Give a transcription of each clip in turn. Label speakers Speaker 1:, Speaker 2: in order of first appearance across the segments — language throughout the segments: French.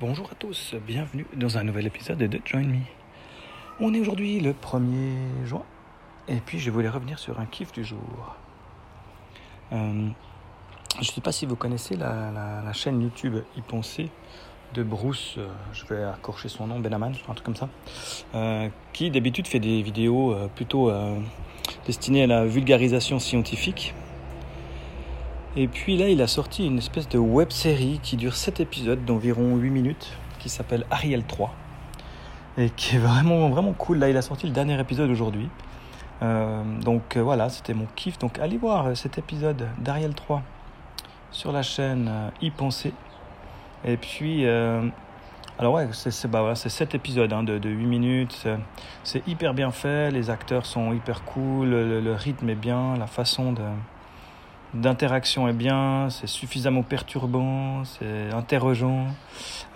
Speaker 1: Bonjour à tous, bienvenue dans un nouvel épisode de Join Me. On est aujourd'hui le 1er juin et puis je voulais revenir sur un kiff du jour. Euh, je ne sais pas si vous connaissez la, chaîne YouTube Y penser de Bruce, euh, je vais accorcher son nom, Benaman, un truc comme ça, euh, qui d'habitude fait des vidéos plutôt destinées à la vulgarisation scientifique et puis là, il a sorti une espèce de web série qui dure 7 épisodes d'environ 8 minutes, qui s'appelle Ariel 3. Et qui est vraiment, vraiment cool. Là, il a sorti le dernier épisode aujourd'hui. Euh, donc euh, voilà, c'était mon kiff. Donc allez voir euh, cet épisode d'Ariel 3 sur la chaîne y penser. Et puis, alors ouais, c'est bah voilà, 7 épisodes hein, de, de, 8 minutes. C'est hyper bien fait, les acteurs sont hyper cool, le rythme est bien, la façon de d'interaction est bien, c'est suffisamment perturbant, c'est interrogeant.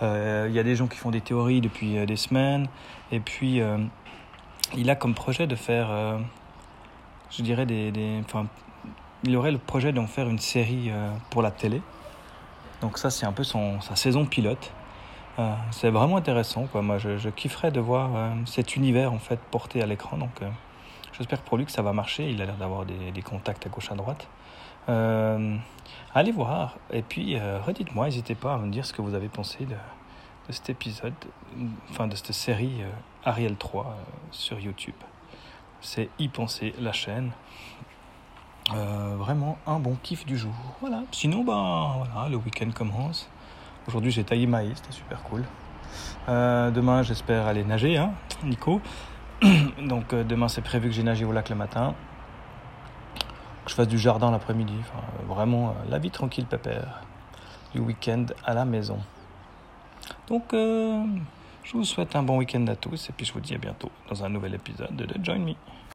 Speaker 1: Euh, il y a des gens qui font des théories depuis euh, des semaines. Et puis, euh, il a comme projet de faire, je dirais, des, enfin, il aurait le projet d'en faire une série pour la télé. Donc ça, c'est un peu son, sa saison pilote. c'est vraiment intéressant. Quoi. Moi, je, je kifferais de voir cet univers en fait porté à l'écran. Donc, j'espère pour lui que ça va marcher. Il a l'air d'avoir des, des contacts à gauche à droite. Euh, allez voir et puis euh, redites-moi, n'hésitez pas à me dire ce que vous avez pensé de, cet épisode, enfin de cette série euh, Ariel 3 sur YouTube. C'est y penser la chaîne. vraiment un bon kiff du jour. Voilà. Sinon, ben voilà, le week-end commence. Aujourd'hui, j'ai taillé maïs, c'était super cool. demain, j'espère aller nager, hein, Nico. Donc, demain, c'est prévu que j'ai nagé au lac le matin je fasse du jardin l'après-midi. vraiment, euh, la vie tranquille, pépère. Du week-end à la maison. Donc, euh, je vous souhaite un bon week-end à tous et puis je vous dis à bientôt dans un nouvel épisode de The Join Me.